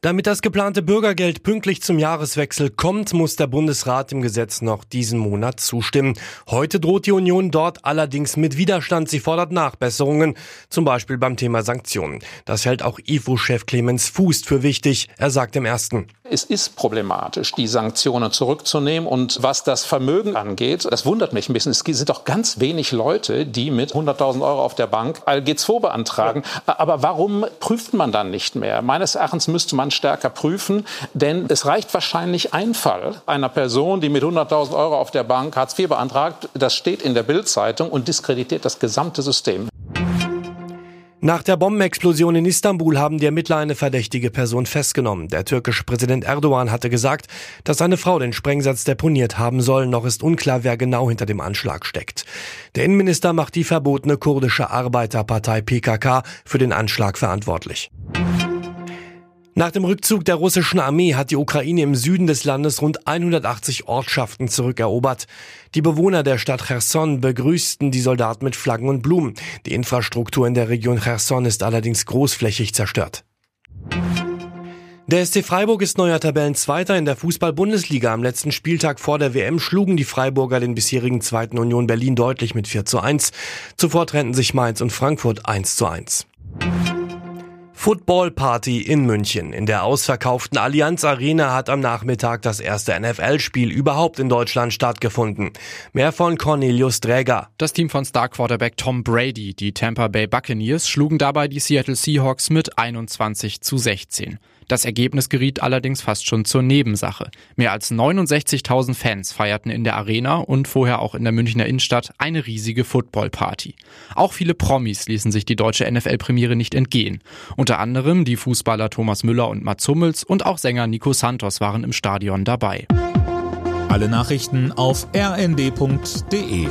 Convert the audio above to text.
Damit das geplante Bürgergeld pünktlich zum Jahreswechsel kommt, muss der Bundesrat dem Gesetz noch diesen Monat zustimmen. Heute droht die Union dort allerdings mit Widerstand. Sie fordert Nachbesserungen, zum Beispiel beim Thema Sanktionen. Das hält auch IFO-Chef Clemens Fuß für wichtig. Er sagt im ersten. Es ist problematisch, die Sanktionen zurückzunehmen. Und was das Vermögen angeht, das wundert mich ein bisschen. Es sind doch ganz wenig Leute, die mit 100.000 Euro auf der Bank ALG2 beantragen. Aber warum prüft man dann nicht mehr? Meines Erachtens müsste man stärker prüfen, denn es reicht wahrscheinlich ein Fall einer Person, die mit 100.000 Euro auf der Bank Hartz IV beantragt. Das steht in der Bildzeitung und diskreditiert das gesamte System. Nach der Bombenexplosion in Istanbul haben die Ermittler eine verdächtige Person festgenommen. Der türkische Präsident Erdogan hatte gesagt, dass seine Frau den Sprengsatz deponiert haben soll. Noch ist unklar, wer genau hinter dem Anschlag steckt. Der Innenminister macht die verbotene kurdische Arbeiterpartei PKK für den Anschlag verantwortlich. Nach dem Rückzug der russischen Armee hat die Ukraine im Süden des Landes rund 180 Ortschaften zurückerobert. Die Bewohner der Stadt Cherson begrüßten die Soldaten mit Flaggen und Blumen. Die Infrastruktur in der Region Cherson ist allerdings großflächig zerstört. Der SC Freiburg ist neuer Tabellenzweiter in der Fußball-Bundesliga. Am letzten Spieltag vor der WM schlugen die Freiburger den bisherigen zweiten Union Berlin deutlich mit 4 zu 1. Zuvor trennten sich Mainz und Frankfurt 1 zu 1. Football Party in München. In der ausverkauften Allianz Arena hat am Nachmittag das erste NFL-Spiel überhaupt in Deutschland stattgefunden. Mehr von Cornelius Dräger. Das Team von Star Quarterback Tom Brady, die Tampa Bay Buccaneers, schlugen dabei die Seattle Seahawks mit 21 zu 16. Das Ergebnis geriet allerdings fast schon zur Nebensache. Mehr als 69.000 Fans feierten in der Arena und vorher auch in der Münchner Innenstadt eine riesige Footballparty. Auch viele Promis ließen sich die deutsche NFL-Premiere nicht entgehen. Unter anderem die Fußballer Thomas Müller und Mats Hummels und auch Sänger Nico Santos waren im Stadion dabei. Alle Nachrichten auf rnd.de